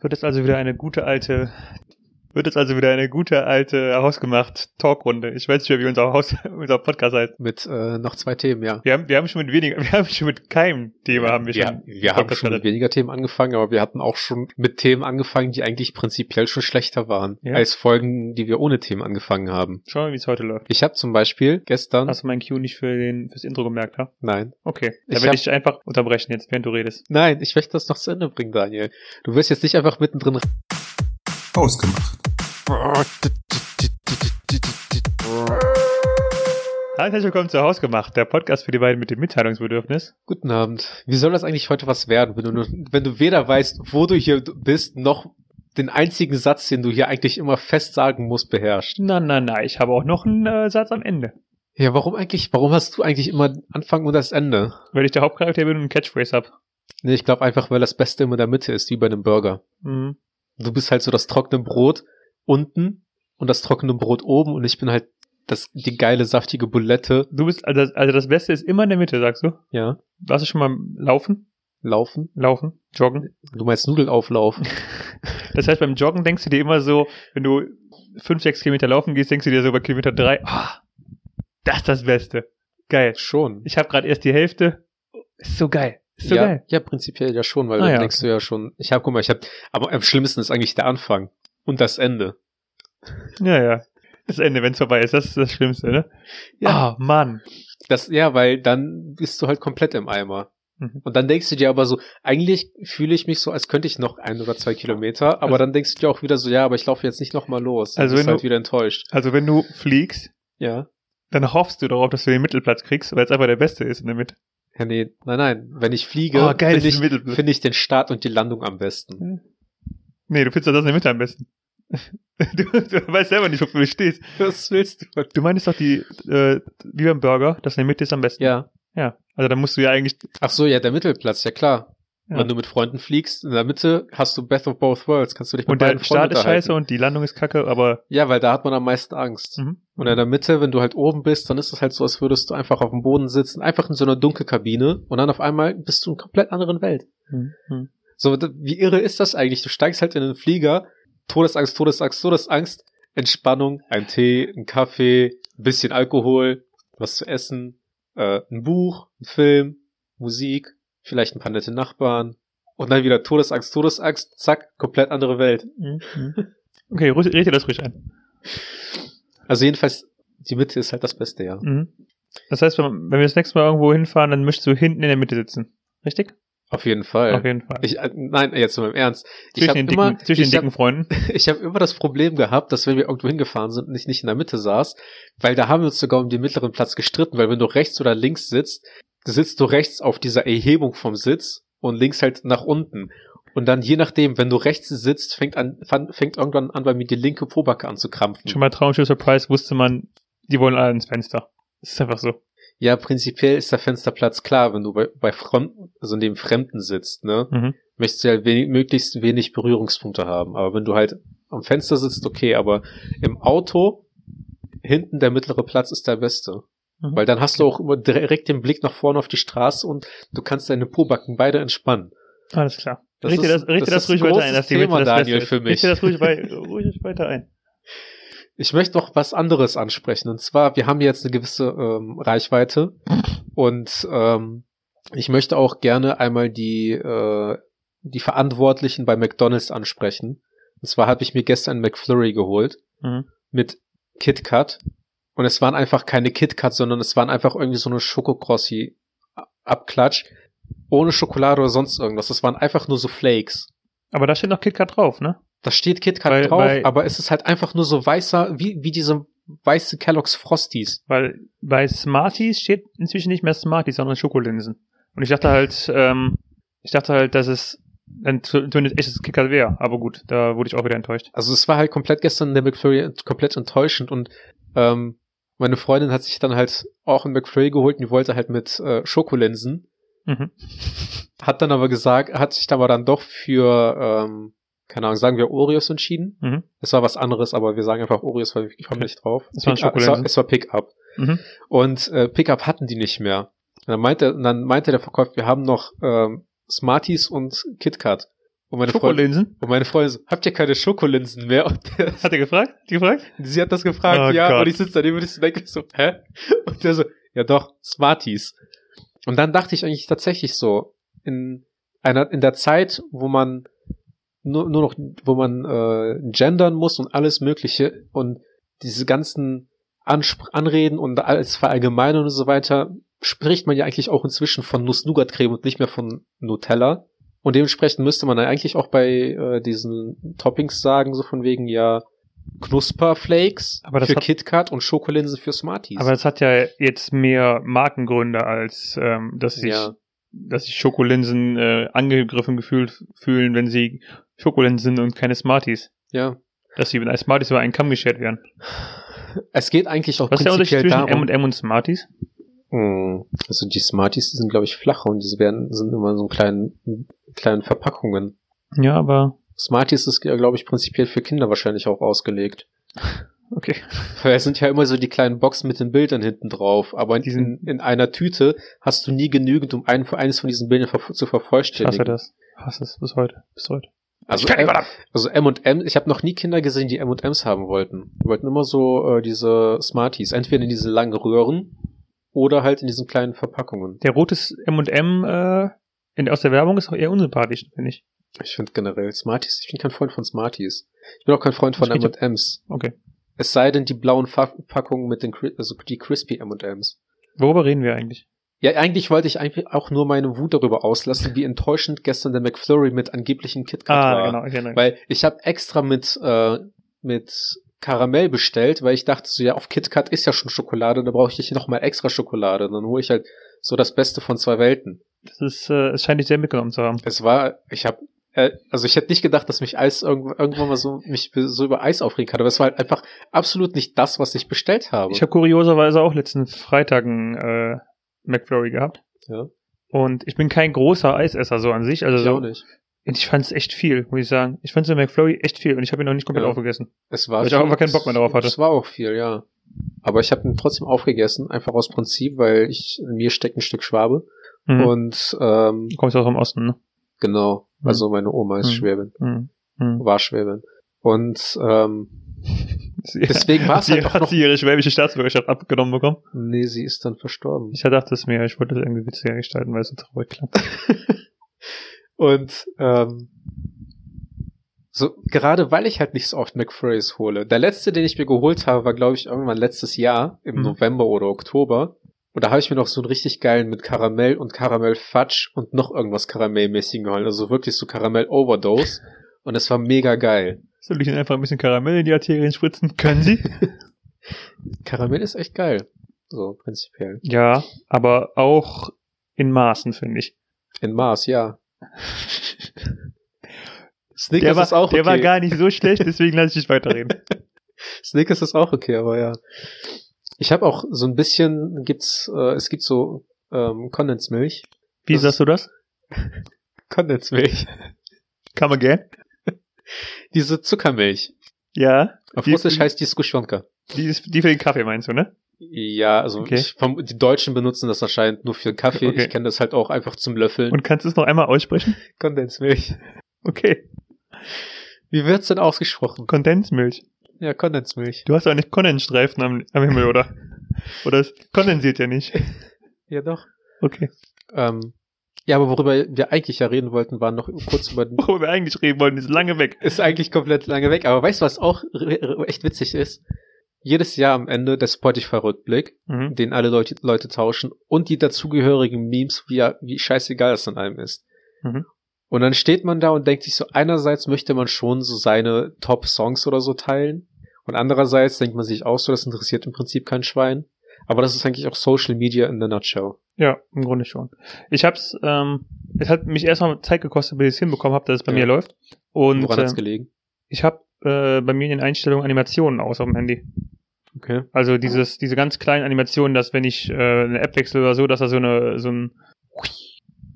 wird es also wieder eine gute alte wird es also wieder eine gute alte hausgemacht Talkrunde. Ich weiß nicht mehr, wie unser Haus, unser Podcast heißt. Mit äh, noch zwei Themen, ja. Wir haben, wir haben schon mit weniger, wir haben schon mit keinem Thema haben wir Ja, schon. wir haben schon mit weniger Themen angefangen, aber wir hatten auch schon mit Themen angefangen, die eigentlich prinzipiell schon schlechter waren, Ja. als Folgen, die wir ohne Themen angefangen haben. Schauen wir mal, wie es heute läuft. Ich habe zum Beispiel gestern, Hast du meinen Cue nicht für den, fürs Intro gemerkt, ha? nein, Okay. Ich Dann werde hab- ich dich einfach unterbrechen jetzt, während du redest. nein, ich möchte das noch zu Ende bringen, Daniel. Du wirst jetzt nicht einfach mittendrin Ausgemacht. Herzlich willkommen zu Hausgemacht, der Podcast für die beiden mit dem Mitteilungsbedürfnis. Guten Abend. Wie soll das eigentlich heute was werden, wenn du, nur, wenn du weder weißt, wo du hier bist, noch den einzigen Satz, den du hier eigentlich immer fest sagen musst, beherrscht? Na, na, na, ich habe auch noch einen äh, Satz am Ende. Ja, warum eigentlich, warum hast du eigentlich immer Anfang und das Ende? Weil ich der Hauptcharakter bin und einen Catchphrase hab. Nee, ich glaube einfach, weil das Beste immer in der Mitte ist, wie bei einem Burger. Mhm. Du bist halt so das trockene Brot unten und das trockene Brot oben und ich bin halt das, die geile, saftige Bulette. Du bist, also, also das Beste ist immer in der Mitte, sagst du? Ja, Warst du schon mal laufen? laufen. Laufen? Joggen? Du meinst Nudelauflauf. Das heißt, beim Joggen denkst du dir immer so, wenn du fünf, sechs Kilometer laufen gehst, denkst du dir so bei Kilometer drei, ah, das ist das Beste. Geil. schon. Ich habe gerade erst die Hälfte. Ist so geil. Ist so ja, geil. ja, prinzipiell ja schon, weil Ah, dann ja, denkst du ja schon, ich hab, guck mal, ich hab, aber am schlimmsten ist eigentlich der Anfang und das Ende. Ja, ja. Das Ende, wenn es vorbei ist, das ist das Schlimmste, ne? Ja. Ah, Mann. Das, ja, weil dann bist du halt komplett im Eimer. Mhm. Und dann denkst du dir aber so, eigentlich fühle ich mich so, als könnte ich noch ein oder zwei Kilometer, aber Also- dann denkst du dir auch wieder so, ja, aber ich laufe jetzt nicht nochmal los. Also bist wenn du halt du- wieder enttäuscht. Also wenn du fliegst, Ja. dann hoffst du darauf, dass du den Mittelplatz kriegst, weil es einfach der Beste ist in der Mitte. Ja, nee, nein, nein. Wenn ich fliege, Oh, finde ich, finde ich den Start und die Landung am besten. Nee, du findest doch das in der Mitte am besten. Du, du weißt selber nicht, wofür du stehst. Was willst du? Du meinst doch die, äh, wie beim Burger, das in der Mitte ist am besten. Ja. Ja. Also dann musst du ja eigentlich, Ach so, ja, der Mittelplatz, ja klar. Ja. Wenn du mit Freunden fliegst, in der Mitte hast du Best of Both Worlds, kannst du dich mit und der Start ist scheiße und die Landung ist kacke, aber, Ja, weil da hat man am meisten Angst. mhm. Und in der Mitte, wenn du halt oben bist, dann ist es halt so, als würdest du einfach auf dem Boden sitzen, einfach in so einer Dunkelkabine und dann auf einmal bist du in einer komplett anderen Welt. Mhm. So, wie irre ist das eigentlich? Du steigst halt in den Flieger, Todesangst, Todesangst, Todesangst, Entspannung, ein Tee, ein Kaffee, ein bisschen Alkohol, was zu essen, äh, ein Buch, ein Film, Musik, vielleicht ein paar nette Nachbarn und dann wieder Todesangst, Todesangst, zack, komplett andere Welt. Mhm. Okay, ru- red dir das ruhig ein. Also jedenfalls, die Mitte ist halt das Beste, ja. Mhm. Das heißt, wenn, wenn wir das nächste Mal irgendwo hinfahren, dann möchtest du hinten in der Mitte sitzen. Richtig? Auf jeden Fall. Auf jeden Fall. Ich, äh, nein, jetzt mal im Ernst. Ich zwischen habe den dicken, immer, zwischen den ich dicken hab, Freunden. ich hab immer das Problem gehabt, dass wenn wir irgendwo hingefahren sind und ich nicht in der Mitte saß, weil da haben wir uns sogar um den mittleren Platz gestritten, weil wenn du rechts oder links sitzt, sitzt du rechts auf dieser Erhebung vom Sitz und links halt nach unten. Und dann je nachdem, wenn du rechts sitzt, fängt an, fängt irgendwann an, bei mir die linke Pobacke an zu krampfen. Schon bei Traumschiff Surprise wusste man, die wollen alle ins Fenster. Das ist einfach so. Ja, prinzipiell ist der Fensterplatz klar, wenn du bei, bei Fremden, also neben Fremden sitzt, ne? Mhm. möchtest du ja wenig, möglichst wenig Berührungspunkte haben. Aber wenn du halt am Fenster sitzt, okay, aber im Auto hinten der mittlere Platz ist der beste. Mhm. Weil dann hast du auch immer direkt den Blick nach vorne auf die Straße und du kannst deine Pobacken beide entspannen. Alles klar. Das richte ist- das, richte das das, ruhig weiter ein, Mitte Thema, das Daniel, für mich. Richte das ruhig, ruhig weiter ein. Ich möchte noch was anderes ansprechen. Und zwar, wir haben jetzt eine gewisse ähm, Reichweite und ähm, ich möchte auch gerne einmal die, äh, die Verantwortlichen bei McDonalds ansprechen. Und zwar habe ich mir gestern McFlurry geholt Mhm. mit KitKat. Und es waren einfach keine KitKat, sondern es waren einfach irgendwie so eine Schokokrossi Abklatsch. Ohne Schokolade oder sonst irgendwas. Das waren einfach nur so Flakes. Aber da steht noch KitKat drauf, ne? Da steht KitKat Weil- drauf, weil- aber es ist halt einfach nur so weißer, wie, wie diese weiße Kellogg's Frosties. Weil bei Smarties steht inzwischen nicht mehr Smarties, sondern Schokolinsen. Und ich dachte halt, ähm, ich dachte halt, dass es ein zumindest echtes KitKat wäre. Aber gut, da wurde ich auch wieder enttäuscht. Also es war halt komplett gestern der McFlurry komplett enttäuschend und ähm, meine Freundin hat sich dann halt auch einen McFlurry geholt und die wollte halt mit äh, Schokolinsen. Mhm. Hat dann aber gesagt, hat sich aber dann doch für, ähm, keine Ahnung, sagen wir Oreos entschieden. Mhm. Es war was anderes, aber wir sagen einfach Oreos, weil ich komme nicht drauf. Es Pick-up- es, war, es war Pickup. Mhm. Und äh, Pickup hatten die nicht mehr. Und dann meinte, und dann meinte der Verkäufer, wir haben noch ähm, Smarties und KitKat. Und meine Freundin, Schokolinsen? und meine Freundin so, habt ihr keine Schokolinsen mehr? Hat er gefragt? Hat die gefragt? sie hat das gefragt, Oh ja. Gott. Und ich sitze daneben und ich denke so, hä? Und der so, ja doch, Smarties. Und dann dachte ich eigentlich tatsächlich so, in einer, in der Zeit, wo man nur, nur noch, wo man äh, gendern muss und alles Mögliche und diese ganzen Anspr Anreden und alles verallgemeinern und so weiter, spricht man ja eigentlich auch inzwischen von Nuss-Nougat-Creme und nicht mehr von Nutella. Und dementsprechend müsste man ja eigentlich auch bei äh, diesen Toppings sagen, so von wegen ja Knusperflakes für hat- KitKat und Schokolinsen für Smarties. Aber das hat ja jetzt mehr Markengründe, als ähm, dass sich, Ja. dass sich Schokolinsen äh, angegriffen gefühlt fühlen, wenn sie Schokolinsen sind und keine Smarties. ja. Dass sie, wenn als Smarties über einen Kamm geschert werden. Es geht eigentlich auch Was ist der Unterschied zwischen darum. M&M und Smarties? Hm, Also die Smarties, die sind glaube ich flacher und diese werden sind immer so in kleinen kleinen Verpackungen. Ja, aber Smarties ist glaube ich prinzipiell für Kinder wahrscheinlich auch ausgelegt. okay. Weil es sind ja immer so die kleinen Boxen mit den Bildern hinten drauf, aber in, Die sind- in, in einer Tüte hast du nie genügend, um einen für eines von diesen Bildern ver zu Ich hasse vervollständigen. das. Hasse es bis heute. Bis heute. Also, Ich kann nicht M- mal ab. also M&M, ich habe noch nie Kinder gesehen, die M&Ms haben wollten. Die wollten immer so äh, diese Smarties, entweder in diese langen Röhren oder halt in diesen kleinen Verpackungen. Der rotes M&M äh, in, aus der Werbung ist auch eher unsympathisch, finde ich. Ich finde generell Smarties, ich bin kein Freund von Smarties. Ich bin auch kein Freund von ja- M&Ms. Okay. Es sei denn die blauen Verpackungen mit den, also die crispy M&Ms. Worüber reden wir eigentlich? Ja, eigentlich wollte ich eigentlich auch nur meine Wut darüber auslassen, wie enttäuschend gestern der McFlurry mit angeblichen KitKat Ah, war. genau, mich. Weil ich habe extra mit, äh, mit Karamell bestellt, weil ich dachte so, ja, auf KitKat ist ja schon Schokolade, da brauche ich nicht nochmal extra Schokolade. Dann hole ich halt so das Beste von zwei Welten. Das ist, äh, es scheint dich sehr mitgenommen zu haben. Es war, ich habe, äh, also ich hätte nicht gedacht, dass mich Eis irgendw irgendwann mal so mich so über Eis aufregen kann, aber es war halt einfach absolut nicht das, was ich bestellt habe. Ich habe kurioserweise auch letzten Freitag einen äh, McFlurry gehabt. Ja. Und ich bin kein großer Eisesser so an sich. Also ich so, auch nicht. Und ich fand es echt viel, muss ich sagen. Ich fand so McFlurry echt viel und ich habe ihn noch nicht komplett Ja. aufgegessen. Es war Weil ich auch einfach keinen Bock mehr darauf hatte. Es war auch viel, ja. Aber ich habe ihn trotzdem aufgegessen, einfach aus Prinzip, weil ich in mir steckt ein Stück Schwabe. Mhm. Und ähm, du kommst aus dem Osten, ne? genau, Mhm. also meine Oma ist Mhm. Schwäbin, Mhm. Mhm. war Schwäbin. Und ähm, Sie- Deswegen hat sie, halt auch hat noch- sie ihre schwäbische Staatsbürgerschaft abgenommen bekommen. nee, sie ist dann verstorben. Ich dachte es mir, ich wollte das irgendwie witziger gestalten, weil es so traurig klang. Und ähm, so gerade weil ich halt nicht so oft McFlurries hole. Der letzte, den ich mir geholt habe, war glaube ich irgendwann letztes Jahr im Mhm. November oder Oktober. Und da habe ich mir noch so einen richtig geilen mit Karamell und Karamell Fudge und noch irgendwas Karamellmäßigen geholt. Also wirklich so Karamell Overdose. Und es war mega geil. Soll ich Ihnen einfach ein bisschen Karamell in die Arterien spritzen? Können Sie? Karamell ist echt geil. So, prinzipiell. ja, aber auch in Maßen, finde ich. In Mars, ja. Snickers Der, war, ist auch okay. der war gar nicht so schlecht, deswegen lasse ich dich weiterreden. Snickers ist auch okay, aber ja. Ich habe auch so ein bisschen, gibt's, äh, es gibt so ähm, Kondensmilch. Wie Das sagst du das? Kondensmilch. Come again? Diese Zuckermilch. Ja. Auf Die- Russisch heißt die Skuschonka. Die, die für den Kaffee meinst du, ne? Ja, also Okay. ich, vom, die Deutschen benutzen das anscheinend nur für Kaffee. Okay. Ich kenne das halt auch einfach zum Löffeln. Und kannst du es noch einmal aussprechen? Kondensmilch. Okay. Wie wird's denn ausgesprochen? Kondensmilch. Ja, Kondensmilch. Du hast doch nicht Kondensstreifen am, am Himmel, oder? Oder es kondensiert ja nicht. Ja, doch. Okay. Ähm, ja, aber worüber wir eigentlich ja reden wollten, war noch kurz über den Worüber wir eigentlich reden wollten, ist lange weg. ist eigentlich komplett lange weg. Aber weißt du, was auch echt witzig ist? Jedes Jahr am Ende der Spotify-Rückblick, Mhm. den alle Leute, Leute tauschen und die dazugehörigen Memes, wie, wie scheißegal es an einem ist. Mhm. Und dann steht man da und denkt sich so, einerseits möchte man schon so seine Top-Songs oder so teilen und andererseits denkt man sich auch so, das interessiert im Prinzip kein Schwein. Aber das ist eigentlich auch Social Media in the nutshell. Ja, im Grunde schon. Ich hab's, ähm, es hat mich erstmal Zeit gekostet, bis ich es hinbekommen habe, dass es bei Ja. mir läuft. Und Woran hat's ähm, gelegen? ich habe äh, bei mir in den Einstellungen Animationen aus auf dem Handy. Okay. Also dieses, diese ganz kleinen Animationen, dass wenn ich äh, eine App wechsle oder so, dass da so eine so ein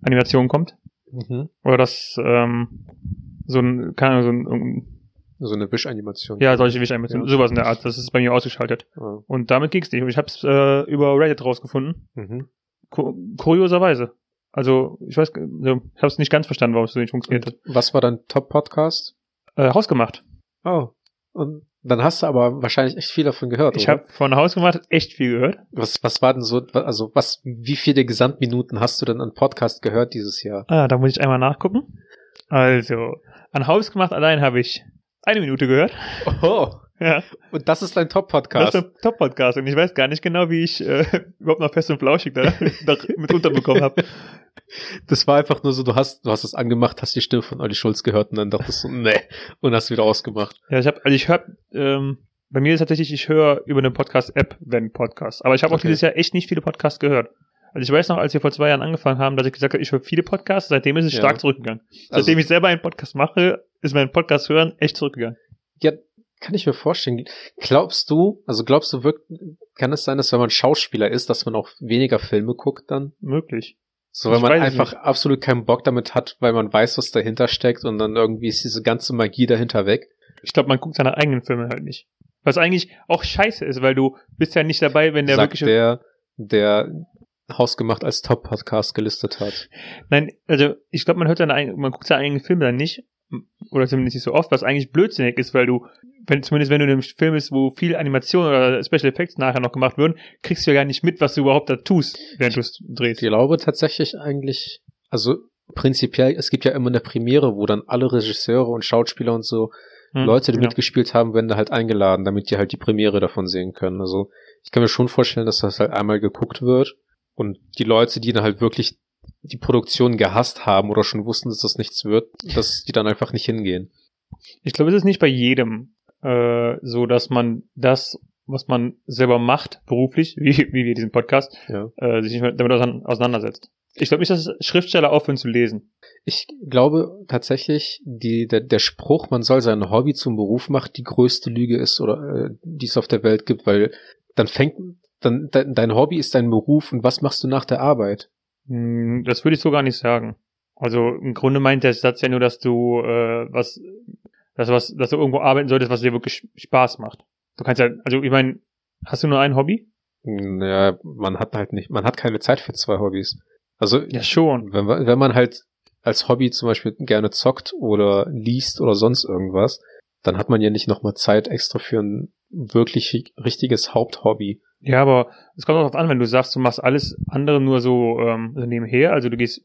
Animation kommt. Mhm. Oder dass ähm, so ein, keine Ahnung, so ein, So eine Wischanimation. ja, solche Wischanimationen, Ja. sowas in der Art, das ist bei mir ausgeschaltet. Ah. Und damit ging's nicht. Und ich hab's äh, über Reddit rausgefunden. Mhm. Ku kurioserweise. Also, ich weiß, also, ich habe es nicht ganz verstanden, warum es so nicht funktioniert hat. Was war dein Top-Podcast? Äh, Hausgemacht. Oh. Und dann hast du aber wahrscheinlich echt viel davon gehört, Ich habe von Hausgemacht echt viel gehört. Was, was war denn so, also was, wie viele Gesamtminuten hast du denn an Podcast gehört dieses Jahr? Ah, da muss ich einmal nachgucken. Also, an Hausgemacht allein habe ich eine Minute gehört. Oh, Ja, und das ist dein das Top-Podcast. ist ein Top-Podcast und ich weiß gar nicht genau, wie ich äh, überhaupt noch fest und flauschig da, da mit unterbekommen habe. Das war einfach nur so, du hast, du hast es angemacht, hast die Stimme von Olli Schulz gehört und dann dachtest du, nee, und hast wieder ausgemacht. Ja, ich habe, also ich höre, ähm, bei mir ist tatsächlich, ich höre über eine Podcast-App, wenn Podcast. Aber ich habe auch Okay. dieses Jahr echt nicht viele Podcasts gehört. Also ich weiß noch, als wir vor zwei Jahren angefangen haben, dass ich gesagt habe, ich höre viele Podcasts, seitdem ist es Ja. stark zurückgegangen. Also- Seitdem ich selber einen Podcast mache, ist mein Podcast hören echt zurückgegangen. Ja, kann ich mir vorstellen. Glaubst du, also glaubst du wirklich, kann es sein, dass wenn man Schauspieler ist, dass man auch weniger Filme guckt dann? Möglich. So, weil Ich man einfach absolut keinen Bock damit hat, weil man weiß, was dahinter steckt und dann irgendwie ist diese ganze Magie dahinter weg. Ich glaube, man guckt seine eigenen Filme halt nicht. Was eigentlich auch scheiße ist, weil du bist ja nicht dabei, wenn der sagt wirklich. der, der Hausgemacht als Top-Podcast gelistet hat. Nein, also ich glaube, man hört seine eigenen, man guckt seine eigenen Filme dann nicht. Oder zumindest nicht so oft, was eigentlich blödsinnig ist, weil du, wenn, zumindest wenn du in einem Film bist, wo viel Animation oder Special Effects nachher noch gemacht würden, kriegst du ja gar nicht mit, was du überhaupt da tust, während du es Ich drehst. glaube tatsächlich eigentlich, also prinzipiell, es gibt ja immer eine Premiere, wo dann alle Regisseure und Schauspieler und so Hm, Leute, die ja. mitgespielt haben, werden da halt eingeladen, damit die halt die Premiere davon sehen können. Also ich kann mir schon vorstellen, dass das halt einmal geguckt wird und die Leute, die dann halt wirklich die Produktion gehasst haben oder schon wussten, dass das nichts wird, dass die dann einfach nicht hingehen. Ich glaube, es ist nicht bei jedem äh, so, dass man das, was man selber macht, beruflich, wie, wie wir diesen Podcast, Ja. äh, sich nicht mehr damit ausein- auseinandersetzt. Ich glaube nicht, dass Schriftsteller aufhören zu lesen. Ich glaube tatsächlich, die, der, der Spruch, man soll sein Hobby zum Beruf machen, die größte Lüge ist oder äh, die es auf der Welt gibt, weil dann fängt dann dein, dein Hobby ist dein Beruf und was machst du nach der Arbeit? Hm, Das würde ich so gar nicht sagen. Also im Grunde meint der Satz ja nur, dass du äh, was, dass was, dass du irgendwo arbeiten solltest, was dir wirklich Spaß macht. Du kannst ja, also ich meine, hast du nur ein Hobby? Naja, man hat halt nicht, man hat keine Zeit für zwei Hobbys. Also Ja schon. wenn, man- wenn man halt als Hobby zum Beispiel gerne zockt oder liest oder sonst irgendwas, dann hat man ja nicht nochmal Zeit extra für ein wirklich richtiges Haupthobby. Ja, aber es kommt auch darauf an, wenn du sagst, du machst alles andere nur so, ähm, nebenher. Also du gehst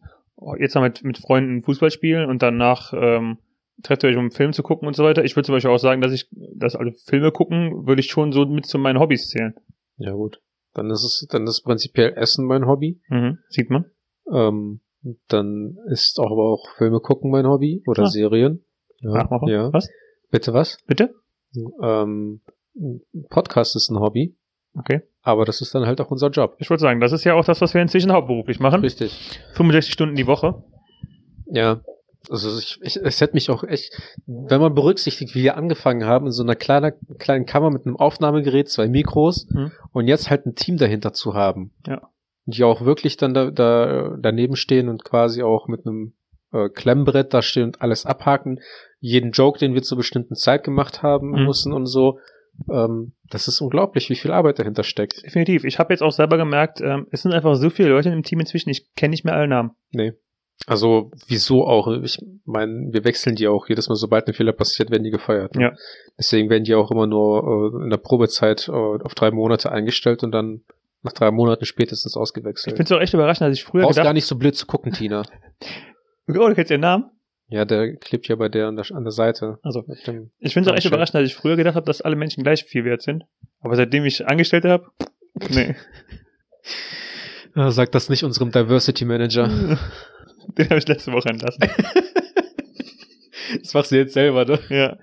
jetzt mal mit, mit Freunden Fußball spielen und danach ähm, trefft ihr euch, um einen Film zu gucken und so weiter. Ich würde zum Beispiel auch sagen, dass ich, dass also Filme gucken, würde ich schon so mit zu meinen Hobbys zählen. Ja gut. Dann ist es, dann ist prinzipiell Essen mein Hobby. Mhm. Sieht man. Ähm, dann ist auch aber auch Filme gucken mein Hobby oder Ah. Serien. Ja, Nachmacher. ja. Was? Bitte was? Bitte? Ähm, Podcast ist ein Hobby, Okay. aber das ist dann halt auch unser Job. Ich würde sagen, das ist ja auch das, was wir inzwischen hauptberuflich machen. Richtig. 65 Stunden die Woche. Ja. Also ich, ich, es hätte mich auch echt, wenn man berücksichtigt, wie wir angefangen haben, in so einer kleiner, kleinen Kammer mit einem Aufnahmegerät, zwei Mikros Mhm. und jetzt halt ein Team dahinter zu haben. Ja. Die auch wirklich dann da, da daneben stehen und quasi auch mit einem äh, Klemmbrett da stehen und alles abhaken. Jeden Joke, den wir zur bestimmten Zeit gemacht haben Mhm. müssen und so. Ähm, das ist unglaublich, wie viel Arbeit dahinter steckt. Definitiv. Ich habe jetzt auch selber gemerkt, ähm, es sind einfach so viele Leute im Team inzwischen, ich kenne nicht mehr alle Namen. Nee. Also, wieso auch? Ich meine, wir wechseln die auch. Jedes Mal, sobald ein Fehler passiert, werden die gefeuert. ne? Ja. Deswegen werden die auch immer nur äh, in der Probezeit äh, auf drei Monate eingestellt und dann nach drei Monaten spätestens Ich ausgewechselt. finde es auch echt überraschend, dass ich früher Brauchst gar gedacht nicht so blöd zu gucken, Tina. oh, du kennst ihren Namen? Ja, der klebt ja bei der an der, an der Seite. Also, ich finde es auch echt überraschend, dass ich früher gedacht habe, dass alle Menschen gleich viel wert sind. Aber seitdem ich Angestellte habe, nee. Ah, Sag das nicht unserem Diversity Manager. Den habe ich letzte Woche entlassen. das machst du jetzt selber, ne? ja.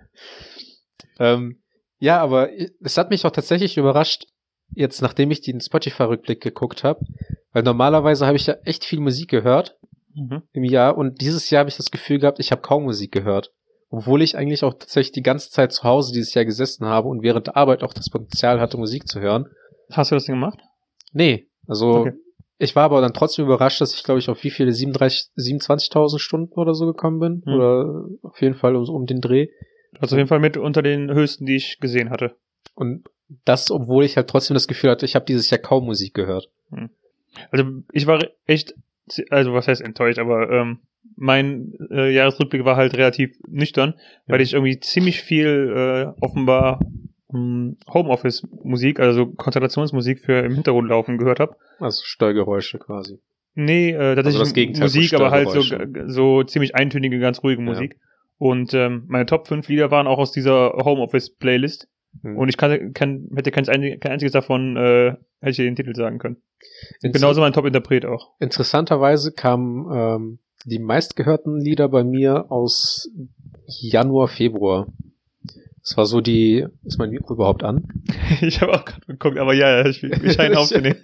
Ähm, ja, aber es hat mich auch tatsächlich überrascht, jetzt nachdem ich den Spotify-Rückblick geguckt habe, weil normalerweise habe ich ja echt viel Musik gehört Mhm. im Jahr und dieses Jahr habe ich das Gefühl gehabt, ich habe kaum Musik gehört. Obwohl ich eigentlich auch tatsächlich die ganze Zeit zu Hause dieses Jahr gesessen habe und während der Arbeit auch das Potenzial hatte, Musik zu hören. Hast du das denn gemacht? Nee, also Okay. ich war aber dann trotzdem überrascht, dass ich glaube ich auf wie viele 37 27.000 Stunden oder so gekommen bin Hm. oder auf jeden Fall um, um den Dreh. Also auf jeden Fall mit unter den höchsten, die ich gesehen hatte. Und das, obwohl ich halt trotzdem das Gefühl hatte, ich habe dieses Jahr kaum Musik gehört. Also ich war echt also was heißt enttäuscht, aber ähm, mein äh, Jahresrückblick war halt relativ nüchtern, weil ich irgendwie ziemlich viel äh, offenbar mh, Homeoffice-Musik, also Konzentrationsmusik für im Hintergrund laufen gehört habe. Also Steuergeräusche quasi. Nee, äh, tatsächlich das Gegenteil Musik, aber halt so, so ziemlich eintönige, ganz ruhige Ja. Musik. Und ähm, meine Top 5 Lieder waren auch aus dieser Homeoffice-Playlist. Hm. Und ich kann, kann, hätte kein, kein einziges davon, äh, hätte ich den Titel sagen können. Inter- Genauso mein Top-Interpret auch. Interessanterweise kamen ähm, die meistgehörten Lieder bei mir aus Januar, Februar. Das war so die, ist mein Mikro überhaupt an? ich habe auch gerade geguckt, aber ja, ja, ich, ich scheine aufzunehmen.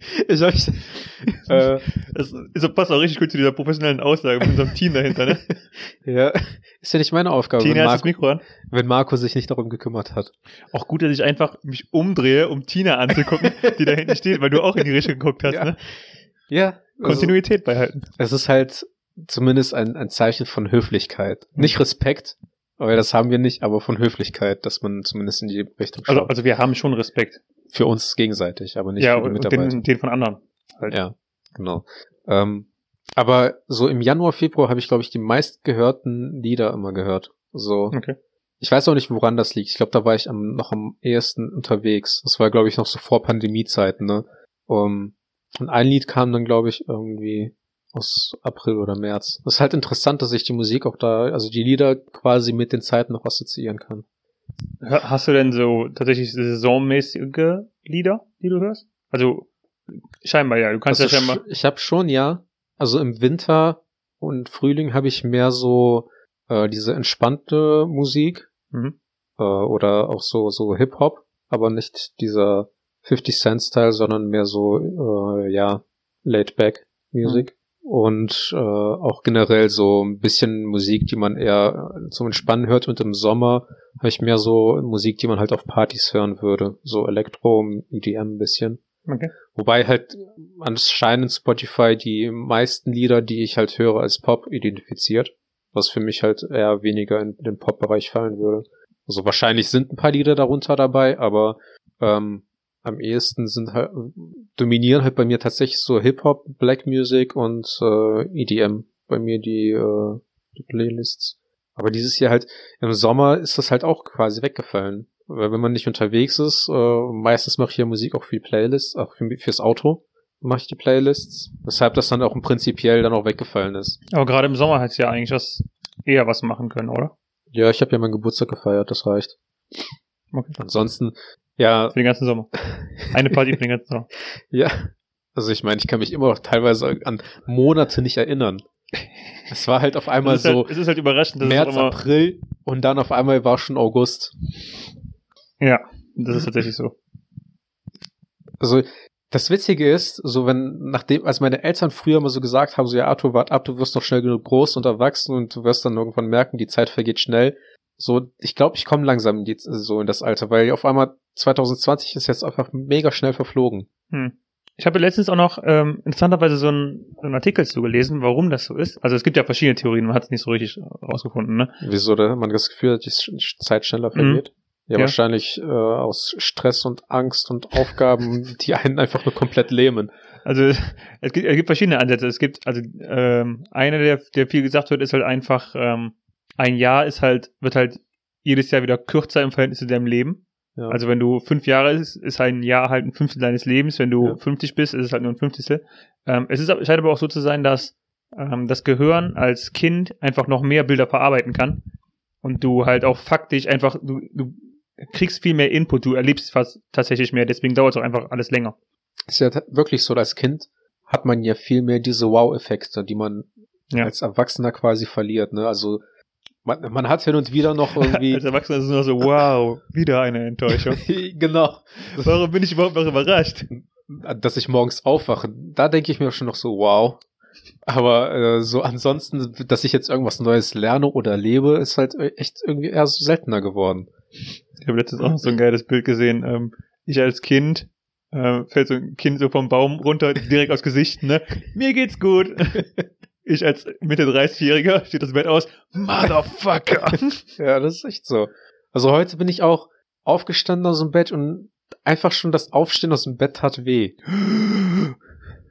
ich hab, äh, Das ist, passt auch richtig gut zu dieser professionellen Aussage mit unserem Team dahinter, ne? ja, ist ja nicht meine Aufgabe, wenn Tina das Marco, Mikro an. wenn Marco sich nicht darum gekümmert hat. Auch gut, dass ich einfach mich umdrehe, um Tina anzugucken, die da hinten steht, weil du auch in die Richtung geguckt hast, Ja. ne? Ja, also, Kontinuität beihalten. es ist halt zumindest ein, ein Zeichen von Höflichkeit. Nicht Respekt, weil das haben wir nicht, aber von Höflichkeit, dass man zumindest in die Richtung schaut. Also, also wir haben schon Respekt. Für uns gegenseitig, aber nicht ja, für die Mitarbeiter. den, den von anderen. Halt. Ja, genau. Ähm, aber so im Januar, Februar habe ich, glaube ich, die meistgehörten Lieder immer gehört. So, Okay. ich weiß auch nicht, woran das liegt. Ich glaube, da war ich am, noch am ehesten unterwegs. Das war, glaube ich, noch so vor Pandemiezeiten, ne? Um, und ein Lied kam dann, glaube ich, irgendwie aus April oder März. Das ist halt interessant, dass ich die Musik auch da, also die Lieder quasi mit den Zeiten noch assoziieren kann. Hast du denn so tatsächlich saisonmäßige Lieder, die du hörst? Also scheinbar ja. Du kannst Also ja scheinbar. sch- ich habe schon, ja. Also im Winter und Frühling habe ich mehr so äh, diese entspannte Musik Mhm. äh, oder auch so so Hip Hop, aber nicht dieser 50 Cent Style, sondern mehr so äh, ja laid back Musik und äh, auch generell so ein bisschen Musik, die man eher zum Entspannen hört und im Sommer habe ich mehr so Musik, die man halt auf Partys hören würde, so Elektro, EDM ein bisschen. Okay. Wobei halt anscheinend Spotify die meisten Lieder, die ich halt höre, als Pop identifiziert. Was für mich halt eher weniger in den Pop-Bereich fallen würde. Also wahrscheinlich sind ein paar Lieder darunter dabei, aber ähm, am ehesten sind halt, dominieren halt bei mir tatsächlich so Hip-Hop, Black Music und äh, EDM bei mir die, äh, die Playlists. Aber dieses Jahr halt, im Sommer ist das halt auch quasi weggefallen. Weil wenn man nicht unterwegs ist, äh, meistens mache ich ja Musik auch für die Playlists, auch für, fürs Auto mache ich die Playlists. Weshalb das dann auch im prinzipiell dann auch weggefallen ist. Aber gerade im Sommer hättest du ja eigentlich was eher was machen können, oder? Ja, ich habe ja meinen Geburtstag gefeiert, das reicht. Okay. Ansonsten, ja, Für den ganzen Sommer. Eine Party für den ganzen Sommer. ja. Also ich meine, ich kann mich immer noch teilweise an Monate nicht erinnern. Es war halt auf einmal es, ist so halt, es ist halt überraschend, dass März, April und dann auf einmal war schon August. Ja, das ist tatsächlich so. Also das Witzige ist, so wenn, nachdem, als meine Eltern früher mal so gesagt haben, so ja, Arthur, wart ab, du wirst noch schnell genug groß und erwachsen und du wirst dann irgendwann merken, die Zeit vergeht schnell. So, ich glaube, ich komme langsam in die, so in das Alter, weil auf einmal 2020 ist jetzt einfach mega schnell verflogen. Hm. Ich habe letztens auch noch ähm, interessanterweise so einen, so einen Artikel zu gelesen, warum das so ist. Also es gibt ja verschiedene Theorien, man hat es nicht so richtig rausgefunden, ne? Wieso hat man das Gefühl, dass die Zeit schneller vergeht? Ja, Ja. wahrscheinlich äh, aus Stress und Angst und Aufgaben, die einen einfach nur komplett lähmen. Also es gibt, es gibt verschiedene Ansätze. Es gibt, also ähm, einer, der, der viel gesagt wird, ist halt einfach, ähm, ein Jahr ist halt, wird halt jedes Jahr wieder kürzer im Verhältnis zu deinem Leben. Ja. Also wenn du fünf Jahre ist, ist ein Jahr halt ein Fünftel deines Lebens. Wenn du Ja. 50 bist, ist es halt nur ein Fünftel. Ähm, es ist, scheint aber auch so zu sein, dass ähm, das Gehirn als Kind einfach noch mehr Bilder verarbeiten kann. Und du halt auch faktisch einfach, du, du kriegst viel mehr Input, du erlebst fast tatsächlich mehr, deswegen dauert es auch einfach alles länger. ist ja wirklich so, als Kind hat man ja viel mehr diese Wow-Effekte, die man Ja. als Erwachsener quasi verliert. Ne? Also man, man hat hin und wieder noch irgendwie. Als Erwachsener ist es nur so, wow, wieder eine Enttäuschung. genau. Warum bin ich überhaupt noch überrascht? Dass ich morgens aufwache, da denke ich mir schon noch so, wow. Aber äh, so ansonsten, dass ich jetzt irgendwas Neues lerne oder erlebe, ist halt echt irgendwie eher so seltener geworden. Ich habe letztens auch noch so ein geiles Bild gesehen. Ähm, ich als Kind, äh, fällt so ein Kind so vom Baum runter, direkt aufs Gesicht, ne? Mir geht's gut. Ich als Mitte 30-Jähriger steht das Bett aus, Motherfucker. Ja, das ist echt so. Also heute bin ich auch aufgestanden aus dem Bett und einfach schon das Aufstehen aus dem Bett tat weh.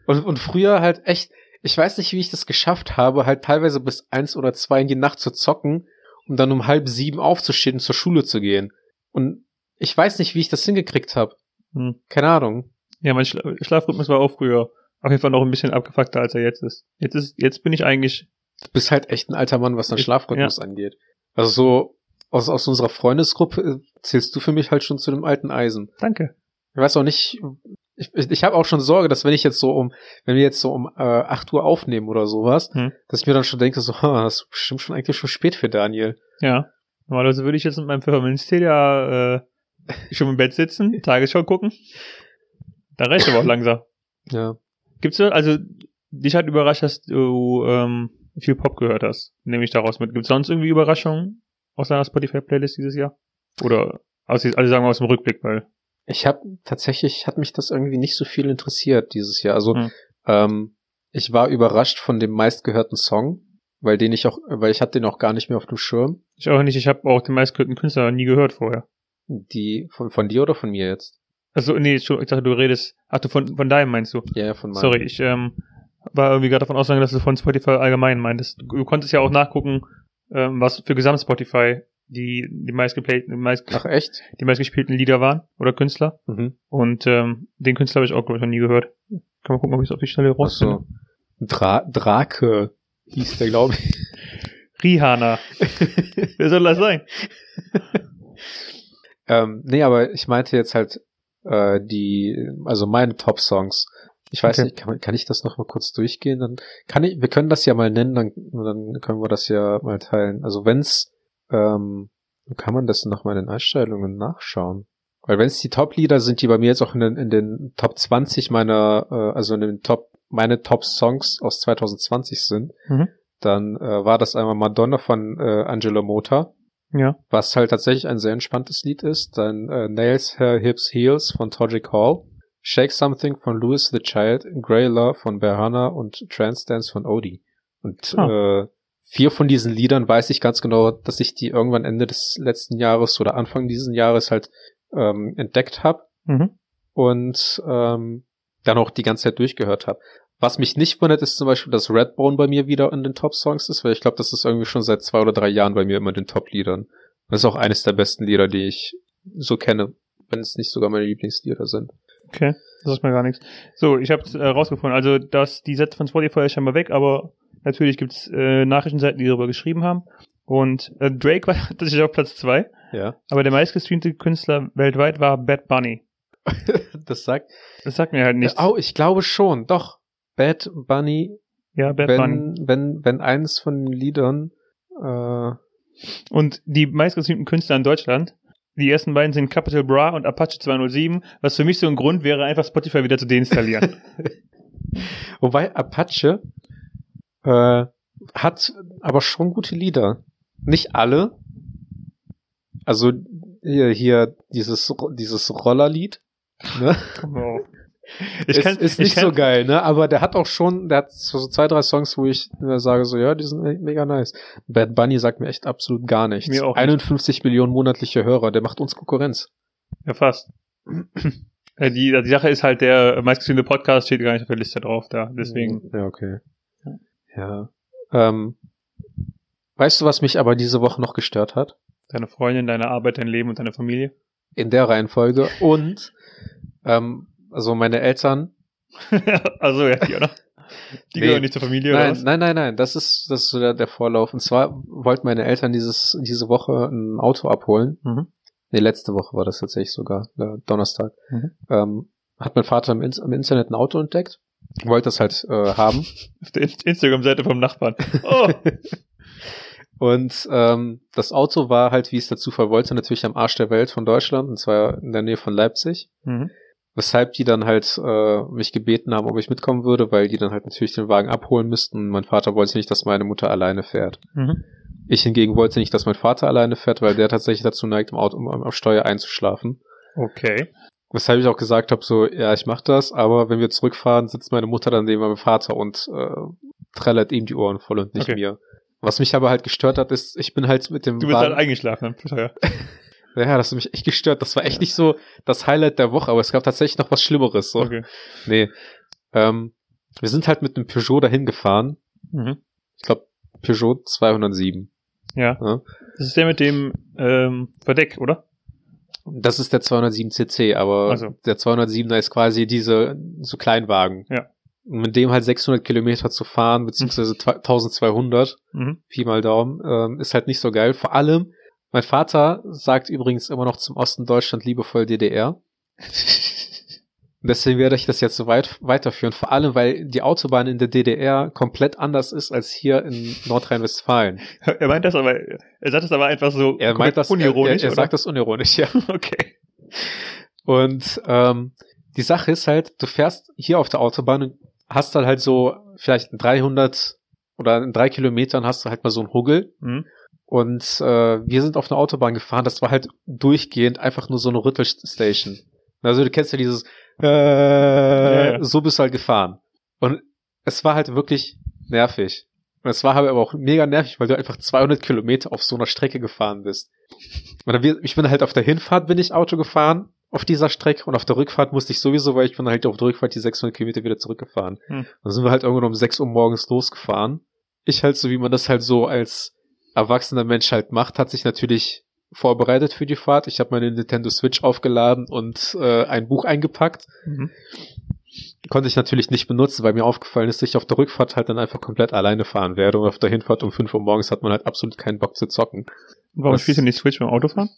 Und, und früher halt echt, ich weiß nicht, wie ich das geschafft habe, halt teilweise bis eins oder zwei in die Nacht zu zocken, um dann um halb sieben aufzustehen und zur Schule zu gehen. Und ich weiß nicht, wie ich das hingekriegt habe. Hm. Keine Ahnung. Ja, mein Schla Schlafrhythmus war auch früher auf jeden Fall noch ein bisschen abgefuckter, als er jetzt ist. Jetzt ist, jetzt bin ich eigentlich, Du bist halt echt ein alter Mann, was Ich- Schlafrhythmus angeht. Also so aus, aus unserer Freundesgruppe äh, zählst du für mich halt schon zu dem alten Eisen. danke. Ich weiß auch nicht, ich, ich, ich habe auch schon Sorge, dass wenn ich jetzt so um, wenn wir jetzt so um äh, 8 Uhr aufnehmen oder sowas, Hm. dass ich mir dann schon denke, so, ha, das ist bestimmt schon eigentlich schon spät für Daniel. Ja. Normalerweise würde ich jetzt mit meinem Pfefferminztee ja äh, schon im Bett sitzen, Tagesschau gucken. Da reicht aber auch langsam. Ja. Gibt's also dich hat überrascht, dass du ähm, viel Pop gehört hast, nehme ich daraus mit. Gibt's sonst irgendwie Überraschungen aus deiner Spotify-Playlist dieses Jahr? Oder aus, also sagen wir aus dem Rückblick, weil Ich habe tatsächlich hat mich das irgendwie nicht so viel interessiert dieses Jahr. Also Hm. ähm, ich war überrascht von dem meistgehörten Song, weil den ich auch, weil ich hatte den auch gar nicht mehr auf dem Schirm. ich auch nicht, ich habe auch den meistgehörten Künstler nie gehört vorher. Die von, von dir oder von mir jetzt? Also nee, ich dachte, du redest, ach du von, von deinem meinst du? Ja, ja, von meinem. Sorry, ich ähm, war irgendwie gerade davon ausgegangen, dass du von Spotify allgemein meintest. Du, du konntest ja auch nachgucken, ähm, was für Gesamt Spotify die die meistgeplayten, die, meist, Ach echt? die meistgespielten Lieder waren oder Künstler. Mhm. Und ähm, den Künstler habe ich auch glaube ich noch nie gehört. Kann man gucken, ob ich es auf die Schnelle Ach so. rausfinde. Dra Drake hieß der, glaube ich. Rihanna. Wer soll das sein? ähm, nee, aber ich meinte jetzt halt äh, die, also meine Top-Songs. Ich weiß Okay. nicht, kann, kann ich das noch mal kurz durchgehen? Dann kann ich, wir können das ja mal nennen, dann, dann können wir das ja mal teilen. Also wenn's, ähm, kann man das noch mal in den Einstellungen nachschauen? Weil wenn es die Top-Lieder sind, die bei mir jetzt auch in den, in den Top 20 meiner, äh, also in den Top, meine Top-Songs aus 2020 sind, Mhm. dann äh, war das einmal Madonna von äh, Angelo Mota Ja. was halt tatsächlich ein sehr entspanntes Lied ist. Dann äh, Nails Her Hips Heels von Togic Hall, Shake Something von Louis the Child, Grey Love von Berhana und Trance Dance von Odie. Und äh, vier von diesen Liedern weiß ich ganz genau, dass ich die irgendwann Ende des letzten Jahres oder Anfang dieses Jahres halt ähm, entdeckt habe Mhm. und ähm, dann auch die ganze Zeit durchgehört habe. Was mich nicht wundert, ist zum Beispiel, dass Redbone bei mir wieder in den Top-Songs ist, weil ich glaube, das ist irgendwie schon seit zwei oder drei Jahren bei mir immer in den Top-Liedern. Das ist auch eines der besten Lieder, die ich so kenne, wenn es nicht sogar meine Lieblingslieder sind. Okay, das ist mir gar nichts. So, ich habe äh, rausgefunden. Also, dass die Sätze von Spotify ist scheinbar weg, aber natürlich gibt's äh, Nachrichtenseiten, die darüber geschrieben haben. Und äh, Drake war tatsächlich auf Platz zwei, Ja. aber der meistgestreamte Künstler weltweit war Bad Bunny. das sagt. Das sagt mir halt nichts. Oh, ich glaube schon, doch. Bad Bunny, ja, Bad Bunny. wenn, wenn, wenn eins von den Liedern äh, Und die meistgestreamten Künstler in Deutschland, die ersten beiden sind Capital Bra und Apache 207, was für mich so ein Grund wäre, einfach Spotify wieder zu deinstallieren. Wobei Apache äh, hat aber schon gute Lieder. Nicht alle. Also hier, hier dieses, dieses Rollerlied. Ne? Wow. ist, ist nicht ich so geil, ne? Aber der hat auch schon, der hat so zwei, drei Songs, wo ich sage, so, ja, die sind me- mega nice. Bad Bunny sagt mir echt absolut gar nichts. Mir auch nicht. 51 Millionen monatliche Hörer, der macht uns Konkurrenz. Ja, fast. Äh, die, die Sache ist halt, der meistgestreamte Podcast steht gar nicht auf der Liste drauf da. Deswegen. Ja, okay. Ja. Ähm, weißt du, was mich aber diese Woche noch gestört hat? Deine Freundin, deine Arbeit, dein Leben und deine Familie. In der Reihenfolge. Und, ähm, also meine Eltern. also ja, die, oder? Die Nee. gehören nicht zur Familie, oder Nein, was? nein, nein, nein. Das ist, das ist so der, der Vorlauf. Und zwar wollten meine Eltern dieses, diese Woche ein Auto abholen. Mhm. Nee, letzte Woche war das tatsächlich sogar, äh, Donnerstag. Mhm. Ähm, hat mein Vater im, im Internet ein Auto entdeckt. Wollte das halt äh, haben. Auf der In- Instagram-Seite vom Nachbarn. Oh, Und ähm, das Auto war halt, wie es der Zufall wollte, natürlich am Arsch der Welt von Deutschland, und zwar in der Nähe von Leipzig. mhm. Weshalb die dann halt äh, mich gebeten haben, ob ich mitkommen würde, weil die dann halt natürlich den Wagen abholen müssten. Mein Vater wollte nicht, dass meine Mutter alleine fährt. Mhm. Ich hingegen wollte nicht, dass mein Vater alleine fährt, weil der tatsächlich dazu neigt, im Auto um, auf Steuer einzuschlafen. Okay. Weshalb ich auch gesagt habe, so, ja, ich mach das, aber wenn wir zurückfahren, sitzt meine Mutter dann neben meinem Vater und äh, trällert ihm die Ohren voll und nicht Okay. mir. Was mich aber halt gestört hat, ist, ich bin halt mit dem Du bist Wagen, halt eingeschlafen am Steuer. ja, das hat mich echt gestört. Das war echt nicht so das Highlight der Woche, aber es gab tatsächlich noch was Schlimmeres. So. Okay. Nee. Ähm, Wir sind halt mit einem Peugeot dahin gefahren. Mhm. Ich glaube, Peugeot 207. Ja. Ja. Das ist der mit dem ähm, Verdeck, oder? Das ist der 207cc, aber Also. der 207er ist quasi diese, so Kleinwagen. Ja. Und mit dem halt 600 Kilometer zu fahren, beziehungsweise 1200, Mhm. Pi mal Daumen, ähm, ist halt nicht so geil. Vor allem, mein Vater sagt übrigens immer noch zum Osten Deutschland liebevoll DDR. Deswegen werde ich das jetzt so weit weiterführen. Vor allem, weil die Autobahn in der DDR komplett anders ist als hier in Nordrhein-Westfalen. Er meint das aber, er sagt das aber einfach so Er meint das unironisch. Er, er, er sagt das unironisch, ja. Okay. Und ähm, die Sache ist halt, du fährst hier auf der Autobahn und hast dann halt so vielleicht in 300 oder in drei Kilometern hast du halt mal so einen Huggel. Mhm. Und äh, wir sind auf einer Autobahn gefahren, das war halt durchgehend einfach nur so eine Rüttelstation. Also du kennst ja dieses äh, ja. so bist du halt gefahren. Und es war halt wirklich nervig. Und es war halt aber auch mega nervig, weil du einfach 200 Kilometer auf so einer Strecke gefahren bist. Und dann, ich bin halt auf der Hinfahrt bin ich Auto gefahren auf dieser Strecke und auf der Rückfahrt musste ich sowieso, weil ich bin halt auf der Rückfahrt die 600 Kilometer wieder zurückgefahren. Hm. Dann sind wir halt irgendwann um 6 Uhr morgens losgefahren. Ich halt so, wie man das halt so als erwachsener Mensch halt macht, hat sich natürlich vorbereitet für die Fahrt. Ich habe meine Nintendo Switch aufgeladen und äh, ein Buch eingepackt. Mhm. Konnte ich natürlich nicht benutzen, weil mir aufgefallen ist, dass ich auf der Rückfahrt halt dann einfach komplett alleine fahren werde und auf der Hinfahrt um 5 Uhr morgens hat man halt absolut keinen Bock zu zocken. Warum Was- spielst du nicht Switch beim Autofahren?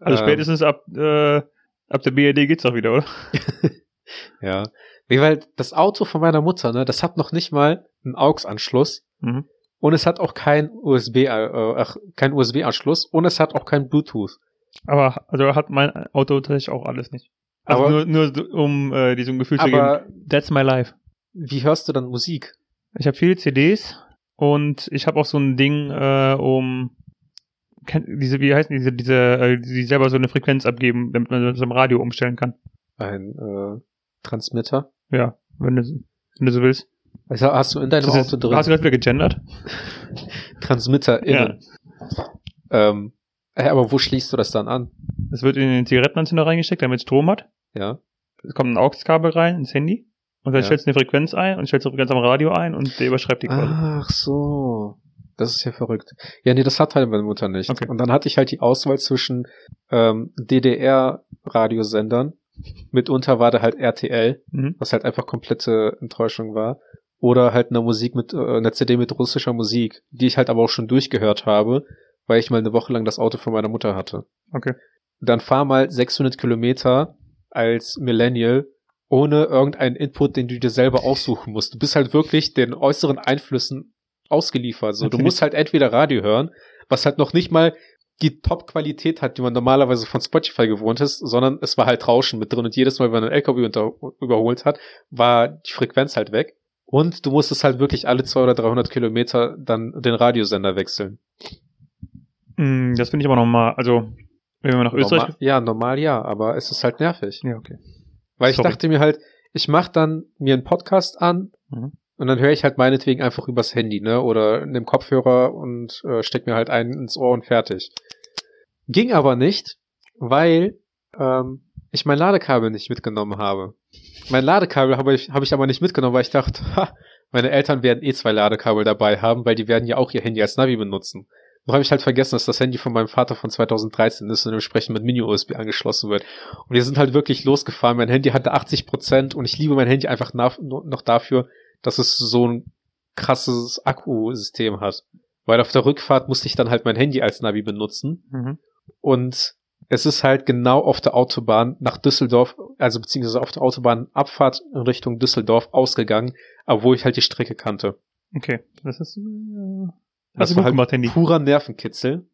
Also Ähm, spätestens ab, äh, ab der BRD geht's doch wieder, oder? Ja. Nee, weil das Auto von meiner Mutter, ne, das hat noch nicht mal einen AUX-Anschluss Mhm. Und es hat auch kein USB, äh, ach, kein USB-Anschluss und es hat auch kein Bluetooth. Aber also hat mein Auto tatsächlich auch alles nicht. Also Aber- nur, nur um äh, diesem Gefühl zu Aber geben, that's my life. wie hörst du dann Musik? Ich habe viele CDs und ich habe auch so ein Ding, äh, um diese, wie heißen diese, diese, äh, die selber so eine Frequenz abgeben, damit man das im Radio umstellen kann. Ein äh, Transmitter? Ja, wenn du, wenn du so willst. Also hast du in deinem Das ist, Auto drin hast du gerade wieder gegendert? Transmitter innen? Ähm, äh, aber wo schließt du das dann an? Es wird in den Zigarettenanzünder reingesteckt, damit es Strom hat. Ja. Es kommt ein AUX-Kabel rein ins Handy. Und dann Ja. stellst du eine Frequenz ein und stellst die Frequenz am Radio ein und der überschreibt die quasi. Ach so. Das ist ja verrückt. Ja, nee, das hat halt meine Mutter nicht. Okay. Und dann hatte ich halt die Auswahl zwischen ähm, DDR-Radiosendern. Mitunter war da halt RTL, Mhm. was halt einfach komplette Enttäuschung war. Oder halt eine Musik mit, äh, eine CD mit russischer Musik, die ich halt aber auch schon durchgehört habe, weil ich mal eine Woche lang das Auto von meiner Mutter hatte. Okay. Dann fahr mal 600 Kilometer als Millennial ohne irgendeinen Input, den du dir selber aussuchen musst. Du bist halt wirklich den äußeren Einflüssen ausgeliefert. So, du Natürlich. musst halt entweder Radio hören, was halt noch nicht mal die Top-Qualität hat, die man normalerweise von Spotify gewohnt ist, sondern es war halt Rauschen mit drin und jedes Mal, wenn man einen LKW unter, überholt hat, war die Frequenz halt weg. Und du musstest halt wirklich alle 200 oder 300 Kilometer dann den Radiosender wechseln. Mm, Das finde ich aber nochmal, also, wenn wir nach Österreich. Normal, ja, normal ja, aber es ist halt nervig. Ja, okay. Weil ich Sorry. dachte mir halt, ich mach dann mir einen Podcast an Mhm. und dann höre ich halt meinetwegen einfach übers Handy, ne? Oder in dem Kopfhörer und äh, steck mir halt einen ins Ohr und fertig. Ging aber nicht, weil ähm, ich mein Ladekabel nicht mitgenommen habe. Mein Ladekabel habe ich, hab ich aber nicht mitgenommen, weil ich dachte, ha, meine Eltern werden eh zwei Ladekabel dabei haben, weil die werden ja auch ihr Handy als Navi benutzen. Noch habe ich halt vergessen, dass das Handy von meinem Vater von 2013 ist und entsprechend mit Mini-USB angeschlossen wird. Und wir sind halt wirklich losgefahren. Mein Handy hatte 80 Prozent und ich liebe mein Handy einfach nach, noch dafür, dass es so ein krasses Akkusystem hat. Weil auf der Rückfahrt musste ich dann halt mein Handy als Navi benutzen. Mhm. Und es ist halt genau auf der Autobahn nach Düsseldorf, also beziehungsweise auf der Autobahn Abfahrt in Richtung Düsseldorf ausgegangen, obwohl ich halt die Strecke kannte. Okay. Das ist, äh, Das war halt gemacht, Handy. purer Nervenkitzel.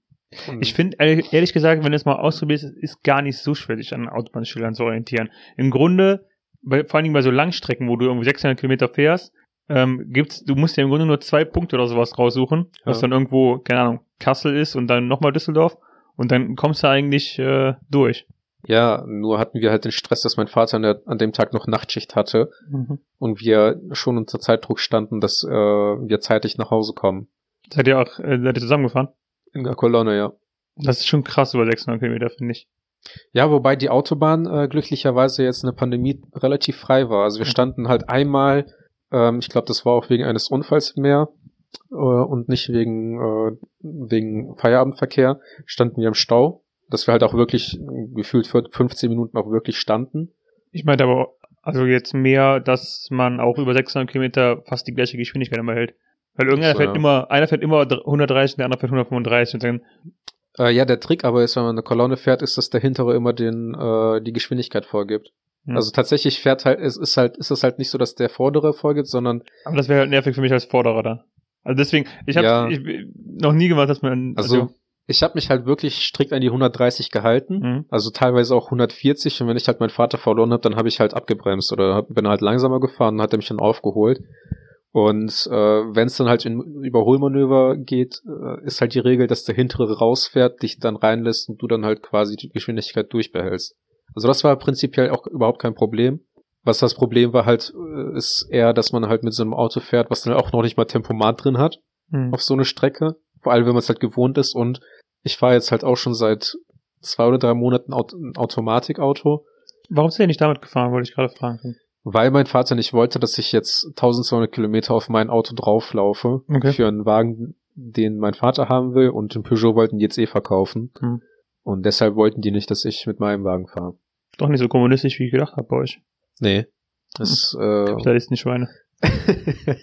Und Ich finde, ehrlich, gesagt, wenn du es mal ausprobierst, ist ist gar nicht so schwer, dich an Autobahnschildern zu orientieren. Im Grunde, bei, vor allen Dingen bei so Langstrecken, wo du irgendwie 600 Kilometer fährst, ähm, gibt's, du musst dir im Grunde nur zwei Punkte oder sowas raussuchen, was Ja. dann irgendwo, keine Ahnung, Kassel ist und dann nochmal Düsseldorf und dann kommst du eigentlich äh, durch. ja, nur hatten wir halt den Stress, dass mein Vater an, der, an dem Tag noch Nachtschicht hatte und wir schon unter Zeitdruck standen, dass äh, wir zeitig nach Hause kommen. Seid ihr auch, äh, seid ihr zusammengefahren? In der Kolonne, ja. Das ist schon krass über 600 Kilometer, finde ich. Ja, wobei die Autobahn äh, glücklicherweise jetzt in der Pandemie relativ frei war. Also wir Mhm. standen halt einmal Ähm, ich glaube, das war auch wegen eines Unfalls mehr äh, und nicht wegen, äh, wegen Feierabendverkehr. Standen wir im Stau, dass wir halt auch wirklich gefühlt für 15 Minuten auch wirklich standen. Ich meinte aber, also jetzt mehr, dass man auch über 600 Kilometer fast die gleiche Geschwindigkeit immer hält. Weil irgendeiner So, fährt immer, einer fährt immer 130, der andere fährt 135 und dann, Äh, ja, der Trick aber ist, wenn man eine Kolonne fährt, ist, dass der hintere immer den äh, die Geschwindigkeit vorgibt. Hm. Also tatsächlich fährt halt, es ist halt, ist es halt nicht so, dass der vordere vorgibt, sondern aber das wäre halt nervig für mich als Vorderer da. Also deswegen, ich habe Ja. noch nie gemacht, dass man, also ich habe mich halt wirklich strikt an die 130 gehalten. Mhm. Also teilweise auch 140 und wenn ich halt meinen Vater verloren habe, dann habe ich halt abgebremst oder hab, bin halt langsamer gefahren und hat er mich dann aufgeholt. Und äh, wenn es dann halt in Überholmanöver geht, äh, ist halt die Regel, dass der hintere rausfährt, dich dann reinlässt und du dann halt quasi die Geschwindigkeit durchbehältst. Also das war prinzipiell auch überhaupt kein Problem. Was das Problem war halt, äh, ist eher, dass man halt mit so einem Auto fährt, was dann auch noch nicht mal Tempomat drin hat Mhm. auf so eine Strecke. Vor allem, wenn man es halt gewohnt ist. Und ich fahre jetzt halt auch schon seit zwei oder drei Monaten ein Automatikauto, Warum ist der nicht damit gefahren, wollte ich gerade fragen. weil mein Vater nicht wollte, dass ich jetzt 1200 Kilometer auf mein Auto drauflaufe Okay. für einen Wagen, den mein Vater haben will. Und den Peugeot wollten die jetzt eh verkaufen. Hm. Und deshalb wollten die nicht, dass ich mit meinem Wagen fahre. Doch nicht so kommunistisch, wie ich gedacht habe bei euch. Nee. Das, äh, Kapitalisten Schweine.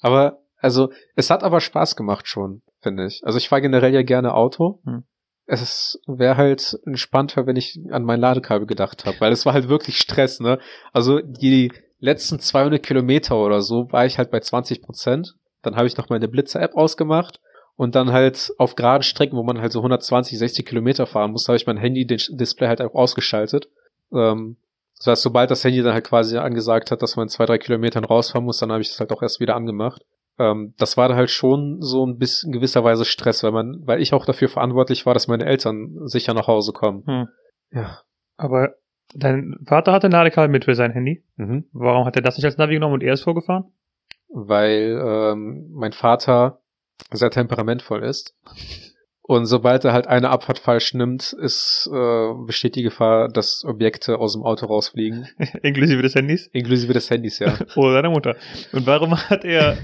aber, also, es hat aber Spaß gemacht schon, finde ich. Also ich fahre generell ja gerne Auto. Hm. Es wäre halt entspannter, wenn ich an mein Ladekabel gedacht habe, weil es war halt wirklich Stress, ne? Also die letzten 200 Kilometer oder so war ich halt bei 20 Prozent. Dann habe ich noch meine Blitzer-App ausgemacht und dann halt auf geraden Strecken, wo man halt so 120, 60 Kilometer fahren muss, habe ich mein Handy-Display halt auch ausgeschaltet. Ähm, das heißt, sobald das Handy dann halt quasi angesagt hat, dass man zwei, drei Kilometern rausfahren muss, dann habe ich das halt auch erst wieder angemacht. Ähm, das war da halt schon so ein bisschen gewisserweise Stress, weil man, weil ich auch dafür verantwortlich war, dass meine Eltern sicher nach Hause kommen. Hm. Ja. Aber dein Vater hatte ein Ladekabel mit für sein Handy. Mhm. Warum hat er das nicht als Navi genommen und er ist vorgefahren? Weil ähm, mein Vater sehr temperamentvoll ist. Und sobald er halt eine Abfahrt falsch nimmt, ist, äh, besteht die Gefahr, dass Objekte aus dem Auto rausfliegen. Inklusive des Handys. Inklusive des Handys, ja. Oder seiner Mutter. Und warum hat er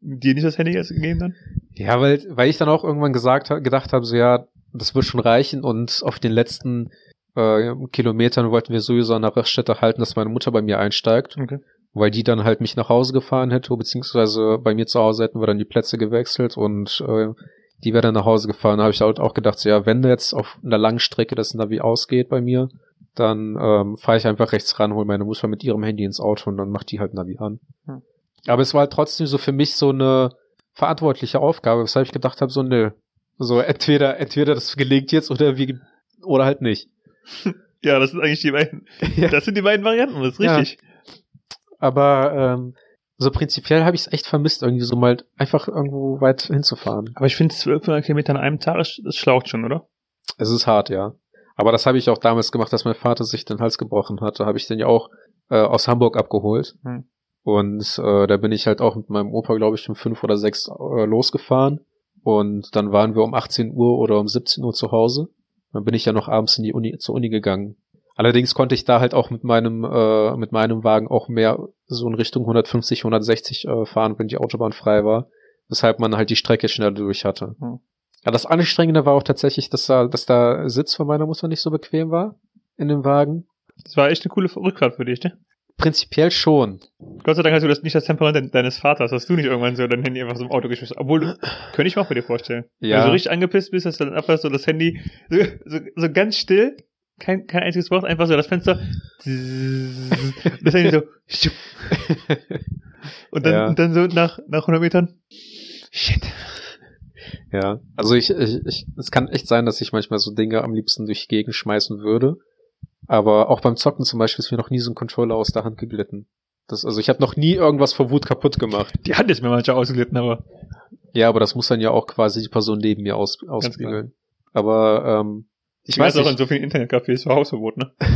dir nicht das Handy erst gegeben dann? Ja, weil, weil ich dann auch irgendwann gesagt gedacht habe, so ja, das wird schon reichen und auf den letzten äh, Kilometern wollten wir sowieso an der Raststätte halten, dass meine Mutter bei mir einsteigt, Okay. weil die dann halt mich nach Hause gefahren hätte, beziehungsweise bei mir zu Hause hätten wir dann die Plätze gewechselt und äh, die wäre dann nach Hause gefahren. Da habe ich halt auch gedacht, so ja, wenn jetzt auf einer langen Strecke das Navi ausgeht bei mir, dann ähm, fahre ich einfach rechts ran, hole meine Mutter mit ihrem Handy ins Auto und dann macht die halt Navi an. Hm. Aber es war halt trotzdem so für mich so eine verantwortliche Aufgabe, weshalb ich gedacht habe, so nö. So entweder, entweder das gelingt jetzt oder wie oder halt nicht. Ja, das sind eigentlich die beiden. Ja. Das sind die beiden Varianten, das ist Ja. richtig. Aber ähm, so prinzipiell habe ich es echt vermisst, irgendwie so mal einfach irgendwo weit hinzufahren. Aber ich finde 1200 Kilometer an einem Tag, ist- das schlaucht schon, oder? Es ist hart, ja. Aber das habe ich auch damals gemacht, dass mein Vater sich den Hals gebrochen hatte. Habe ich den ja auch äh, aus Hamburg abgeholt. Hm. Und äh, da bin ich halt auch mit meinem Opa, glaube ich, um fünf oder sechs äh, losgefahren. Und dann waren wir um 18 Uhr oder um 17 Uhr zu Hause. Dann bin ich ja noch abends in die Uni, zur Uni gegangen. Allerdings konnte ich da halt auch mit meinem, äh, mit meinem Wagen auch mehr so in Richtung 150, 160 äh, fahren, wenn die Autobahn frei war. Weshalb man halt die Strecke schneller durch hatte. Hm. Ja, das Anstrengende war auch tatsächlich, dass da, dass da Sitz von meiner Mutter nicht so bequem war in dem Wagen. Das war echt eine coole Rückfahrt für dich, ne? Prinzipiell schon. Gott sei Dank hast du das nicht das Temperament de- deines Vaters, hast du nicht irgendwann so dein Handy einfach so im Auto geschmissen. Obwohl, du, könnte ich mir auch bei dir vorstellen. Wenn Ja. du so richtig angepisst bist, dass du dann einfach so das Handy so, so, so ganz still, kein, kein einziges Wort, einfach so das Fenster, das Handy so, und dann, Ja. und dann so nach, nach 100 Metern, shit. Ja, also ich, ich, ich, es kann echt sein, dass ich manchmal so Dinge am liebsten durch die Gegend schmeißen würde. Aber auch beim Zocken zum Beispiel ist mir noch nie so ein Controller aus der Hand geglitten. Das, also ich habe noch nie irgendwas vor Wut kaputt gemacht. Die Hand ist mir manchmal ausgelitten, aber Ja, aber das muss dann ja auch quasi die Person neben mir aus, ausspiegeln. Aber ähm, ich, weiß auch in so vielen Internetcafés war Hausverbot, ne?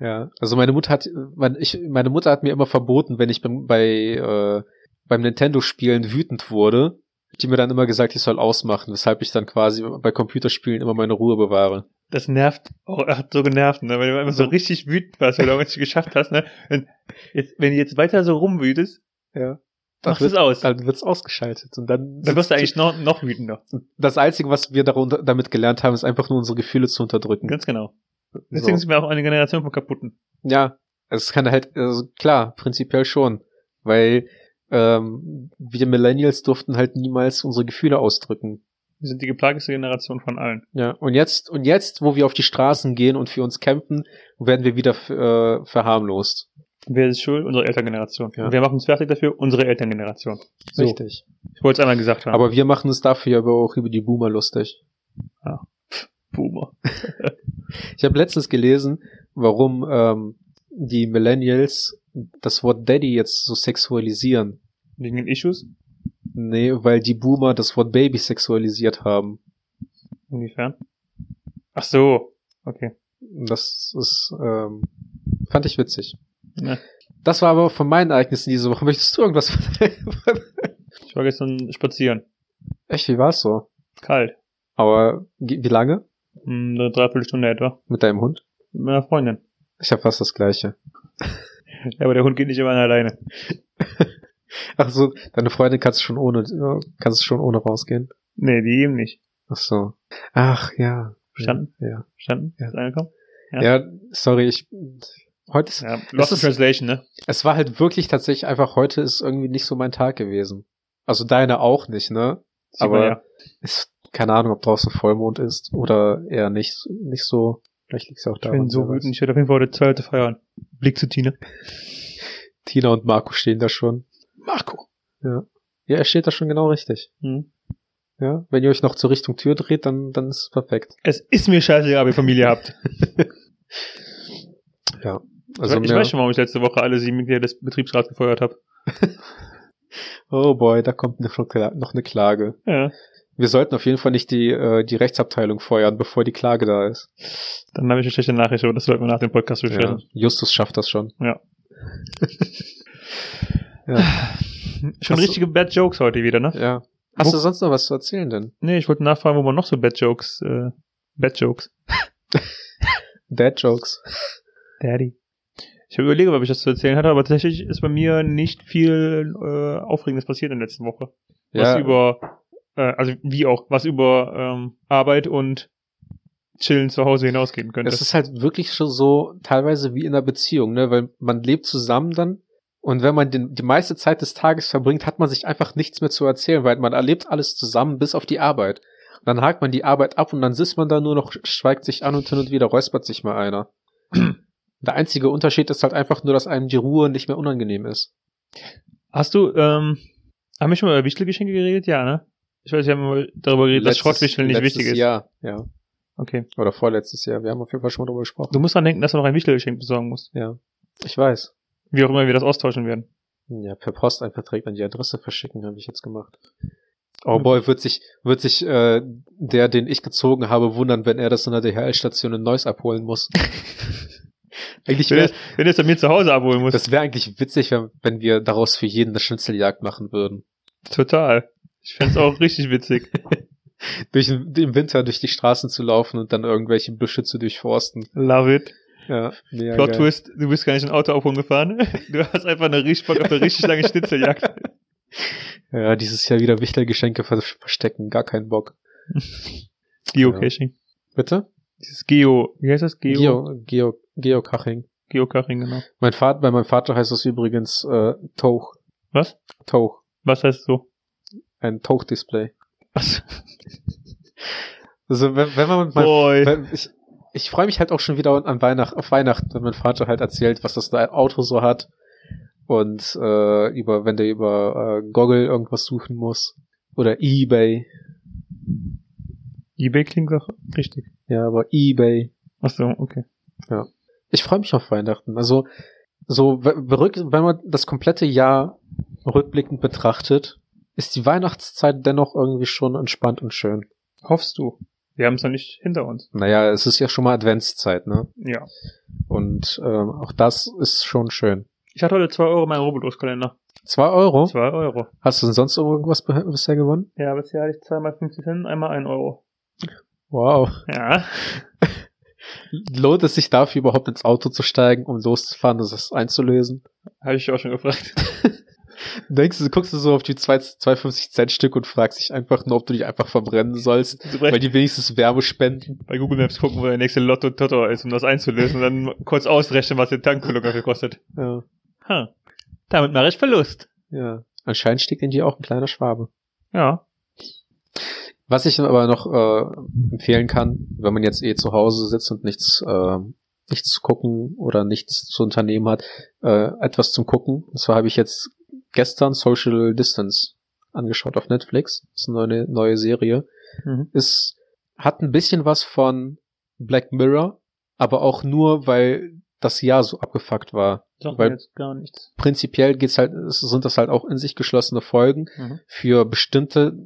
Ja, also meine Mutter hat, mein, ich, meine Mutter hat mir immer verboten, wenn ich beim, bei äh, beim Nintendo-Spielen wütend wurde, die mir dann immer gesagt, ich soll ausmachen, weshalb ich dann quasi bei Computerspielen immer meine Ruhe bewahre. Das nervt, oh, er hat so genervt, ne? Wenn du immer so richtig wütend warst, weil du nicht geschafft hast, ne? Wenn, jetzt, wenn du jetzt weiter so rumwütest, Ja. Machst wird, es aus. Dann wird's ausgeschaltet. Und dann, Dann wirst du eigentlich noch, noch wütender. das Einzige, was wir darunter, damit gelernt haben, ist einfach nur unsere Gefühle zu unterdrücken. Ganz genau. Deswegen So. sind wir auch eine Generation von Kaputten. Ja, es kann halt, also klar, prinzipiell schon. Weil ähm, wir Millennials durften halt niemals unsere Gefühle ausdrücken. Wir sind die geplagteste Generation von allen. Ja, und jetzt, und jetzt, wo wir auf die Straßen gehen und für uns kämpfen, werden wir wieder äh, verharmlost. Wer ist schuld? Unsere Elterngeneration. Ja. Wer macht uns fertig dafür? Unsere Elterngeneration. So. Richtig. Ich wollte es einmal gesagt haben. Aber wir machen uns dafür aber auch über die Boomer lustig. Boomer. Ich habe letztens gelesen, warum ähm, die Millennials das Wort Daddy jetzt so sexualisieren. Wegen den Issues? Nee, weil die Boomer das Wort Baby sexualisiert haben. Inwiefern? Ach so. Okay. Das ist, ähm, fand ich witzig. Ja. Das war aber von meinen Ereignissen diese Woche. Möchtest du irgendwas Ich war gestern spazieren. Echt, wie war's so? Kalt. Aber wie lange? Hm, Eine Dreiviertelstunde etwa. Mit deinem Hund? Mit meiner Freundin. Ich habe fast das gleiche. Ja, aber der Hund geht nicht immer alleine. Ach so, deine Freundin kannst du schon ohne, kannst du schon ohne rausgehen. Nee, die eben nicht. Ach so. Ach ja. Verstanden? Ja. Verstanden? Ja. Ist angekommen? Ja, Ja. sorry, ich heute ist, Ja, Lost ist- Translation, ne? es war halt wirklich tatsächlich einfach heute ist irgendwie nicht so mein Tag gewesen. Also deine auch nicht, ne? Sieht Aber ja. ist keine Ahnung, ob draußen Vollmond ist oder eher nicht nicht so. Vielleicht liegt es auch Ich daran. bin so wütend. Ich werde auf jeden Fall heute zwei Leute feiern. Blick zu Tina. Tina und Marco stehen da schon. Marco. Ja, er steht da schon genau richtig. Hm. Ja, wenn ihr euch noch zur Richtung Tür dreht, dann dann ist es perfekt. Es ist mir scheißegal, ob ihr Familie habt. Ja. Also ich weiß schon, warum ich letzte Woche alle sieben Mitglieder des Betriebsrats gefeuert habe. oh boy, da kommt noch, eine Klage. Ja. Wir sollten auf jeden Fall nicht die äh, die Rechtsabteilung feuern, bevor die Klage da ist. Dann habe ich eine schlechte Nachricht, aber das sollten wir nach dem Podcast Ja, besprechen. Justus schafft das schon. Ja. Ja. Schon Hast du- richtige Bad Jokes heute wieder, ne? ja. Hast Wo- du sonst noch was zu erzählen denn? Nee, ich wollte nachfragen, wo man noch so Bad Jokes, äh, Bad Jokes. Dad Jokes. Daddy. Ich habe überlegt, ob ich das zu erzählen hatte, aber tatsächlich ist bei mir nicht viel äh, Aufregendes passiert in der letzten Woche. Was Ja, über, äh, also wie auch, was über ähm, Arbeit und Chillen zu Hause hinausgehen könnte. es ist halt wirklich schon so teilweise wie in einer Beziehung, ne? Weil man lebt zusammen dann und wenn man den, die meiste Zeit des Tages verbringt, hat man sich einfach nichts mehr zu erzählen, weil man erlebt alles zusammen bis auf die Arbeit. Und dann hakt man die Arbeit ab und dann sitzt man da nur noch, schweigt sich an und hin und wieder räuspert sich mal einer. Der einzige Unterschied ist halt einfach nur, dass einem die Ruhe nicht mehr unangenehm ist. Hast du, ähm, haben wir schon mal über Wichtelgeschenke geredet? Ja, ne? Ich weiß, wir haben mal darüber geredet, dass Letztes- Schrottwichteln nicht letztes wichtig ist. Jahr, ja. Okay. Oder vorletztes Jahr. Wir haben auf jeden Fall schon mal drüber gesprochen. Du musst dran denken, dass du noch ein Wichtelgeschenk besorgen musst. Ja. Ich weiß. Wie auch immer wir das austauschen werden. Ja, per Post einfach direkt an die Adresse verschicken, habe ich jetzt gemacht. Oh boy, wird sich, wird sich äh, der, den ich gezogen habe, wundern, wenn er das in der DHL-Station in Neuss abholen muss. eigentlich Wenn wäre du wenn du es bei mir zu Hause abholen musst. das wäre eigentlich witzig, wenn, wenn wir daraus für jeden eine Schnitzeljagd machen würden. Total. Ich fänd's auch richtig witzig. Durch im Winter durch die Straßen zu laufen und dann irgendwelche Büsche zu durchforsten. Love it. Ja, mega Plot geil. Twist, du bist gar nicht ein Auto abholen gefahren. Du hast einfach eine richtig auf eine richtig lange Schnitzeljagd. Ja, dieses Jahr wieder Wichtelgeschenke ver verstecken, gar keinen Bock. Geocaching. Bitte? Dieses Geo, wie heißt das? Geo? Geo, Geo, Geocaching. Geocaching, genau. Mein Vater, bei meinem Vater heißt das übrigens äh, Tauch. Was? Tauch. Was heißt so? Ein Tauchdisplay. Was? Also wenn, wenn man mit meinem Boy. wenn, ich, ich freue mich halt auch schon wieder an Weihnacht, auf Weihnachten, wenn mein Vater halt erzählt, was das da Auto so hat. Und äh, über, wenn der über äh, Goggle irgendwas suchen muss. Oder Ebay. eBay klingt doch richtig. Ja, aber Ebay. Ach so, okay. Ich freue mich auf Weihnachten. Also so wenn man das komplette Jahr rückblickend betrachtet, ist die Weihnachtszeit dennoch irgendwie schon entspannt und schön. Hoffst du? Wir haben es noch nicht hinter uns. Naja, es ist ja schon mal Adventszeit, ne? Ja. Und ähm, auch das ist schon schön. Ich hatte heute zwei Euro in meinem Rubbellos-Kalender. Zwei Euro? Zwei Euro. Hast du denn sonst irgendwas bisher gewonnen? Ja, bisher hatte ich zweimal 50 Cent, einmal ein Euro. Wow. Ja. Lohnt es sich dafür überhaupt ins Auto zu steigen, um loszufahren und das einzulösen? Habe ich auch schon gefragt. Denkst du, guckst du so auf die 2 2,50 Cent Stück und fragst dich einfach nur, ob du dich einfach verbrennen sollst, weil die wenigstens Wärme spenden. bei Google Maps gucken, wo der nächste Lotto Toto ist, um das einzulösen und dann kurz ausrechnen, was der Tankfüllung dafür kostet. Ja, Ha. Damit mache ich Verlust. ja. Anscheinend steckt in dir auch ein kleiner Schwabe. Ja. Was ich aber noch äh, empfehlen kann, wenn man jetzt eh zu Hause sitzt und nichts, äh, nichts zu gucken oder nichts zu unternehmen hat, äh, etwas zum Gucken. Und zwar habe ich jetzt gestern Social Distance angeschaut auf Netflix. Das ist eine neue, neue Serie. Mhm. Ist, hat ein bisschen was von Black Mirror, aber auch nur, weil das Jahr so abgefuckt war. Sagt Weil- jetzt gar nichts. Prinzipiell geht's halt, sind das halt auch in sich geschlossene Folgen Mhm. für bestimmte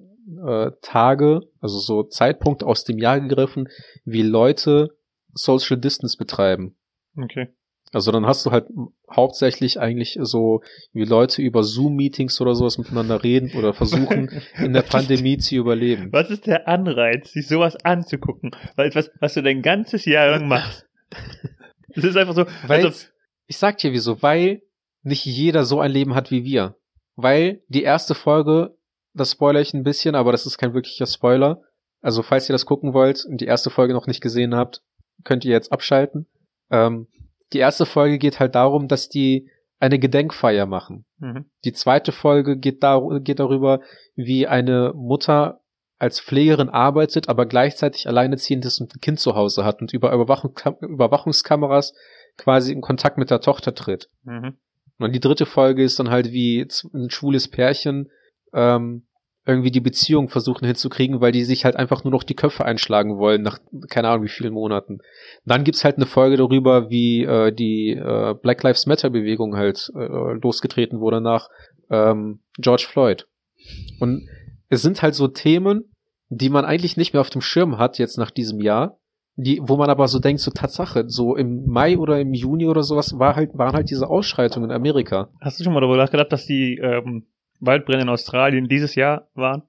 äh, Tage, also so Zeitpunkte aus dem Jahr gegriffen, wie Leute Social Distance betreiben. Okay. Also dann hast du halt hauptsächlich eigentlich so, wie Leute über Zoom-Meetings oder sowas miteinander reden oder versuchen, in der Pandemie zu überleben. Was ist der Anreiz, sich sowas anzugucken? Weil etwas, was du dein ganzes Jahr lang machst. Es ist einfach so, Weil, also, ich sag dir wieso, weil nicht jeder so ein Leben hat wie wir. Weil die erste Folge, das spoiler ich ein bisschen, aber das ist kein wirklicher Spoiler. Also falls ihr das gucken wollt und die erste Folge noch nicht gesehen habt, könnt ihr jetzt abschalten. Ähm, die erste Folge geht halt darum, dass die eine Gedenkfeier machen. mhm. Die zweite Folge geht, dar geht darüber, wie eine Mutter als Pflegerin arbeitet, aber gleichzeitig alleinerziehend ist und ein Kind zu Hause hat und über Überwachung, Überwachungskameras quasi in Kontakt mit der Tochter tritt. Mhm. Und die dritte Folge ist dann halt wie ein schwules Pärchen ähm, irgendwie die Beziehung versuchen hinzukriegen, weil die sich halt einfach nur noch die Köpfe einschlagen wollen nach keine Ahnung wie vielen Monaten. Dann gibt's halt eine Folge darüber, wie äh, die äh, Black Lives Matter Bewegung halt äh, losgetreten wurde nach ähm, George Floyd. Und es sind halt so Themen, die man eigentlich nicht mehr auf dem Schirm hat jetzt nach diesem Jahr, die, wo man aber so denkt, so Tatsache, so im Mai oder im Juni oder sowas war halt, waren halt diese Ausschreitungen in Amerika. Hast du schon mal darüber nachgedacht, dass die ähm, Waldbrände in Australien dieses Jahr waren?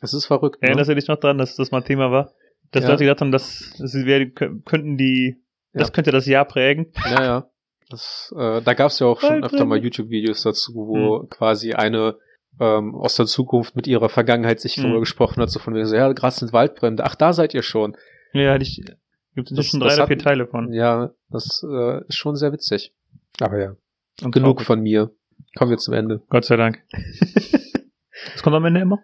Es ist verrückt. Ne? Erinnerst du dich noch dran, dass das mal Thema war? Dass Ja. Leute gedacht haben, dass sie wäre, könnten die, das Ja. könnte das Jahr prägen. Ja, ja. Das, äh, da gab's ja auch schon öfter mal YouTube-Videos dazu, wo quasi eine ähm, aus der Zukunft mit ihrer Vergangenheit sich Mhm. darüber gesprochen hat, so von wegen so, ja, gerade sind Waldbrände. Ach, da seid ihr schon. Ja, ich, gibt inzwischen drei das oder vier Teile von. Ja, das äh, ist schon sehr witzig. Aber ja. Und Genug traurig. von mir. Kommen wir zum Ende. Gott sei Dank. Was kommt am Ende immer?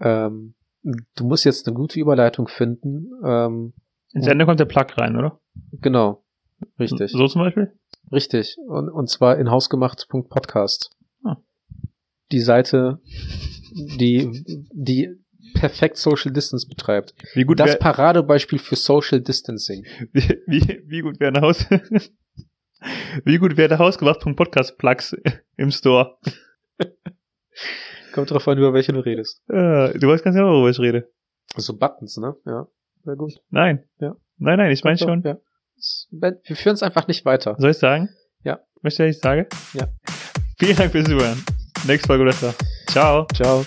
Ähm, du musst jetzt eine gute Überleitung finden. Ähm, Ins Ende kommt der Plug rein, oder? genau. Richtig. So zum Beispiel? Richtig. Und, und zwar in hausgemacht.podcast. Ah. Die Seite, die, die perfekt Social Distance betreibt. Wie gut das Paradebeispiel für Social Distancing. wie, wie, wie gut wäre ein Haus, wie gut wäre der Hausgemacht.podcast Plugs im Store? Kommt drauf an, über welche du redest. Äh, du weißt ganz genau, worüber ich rede. So Buttons, ne? Ja. Sehr gut. Nein. Ja. Nein, nein, ich meine schon. Ja. Wir führen es einfach nicht weiter. Soll ich sagen? Ja. Möchtest du, dass ich sage? Ja. Vielen Dank fürs Zuhören. Nächste Folge besser. Ciao. Ciao.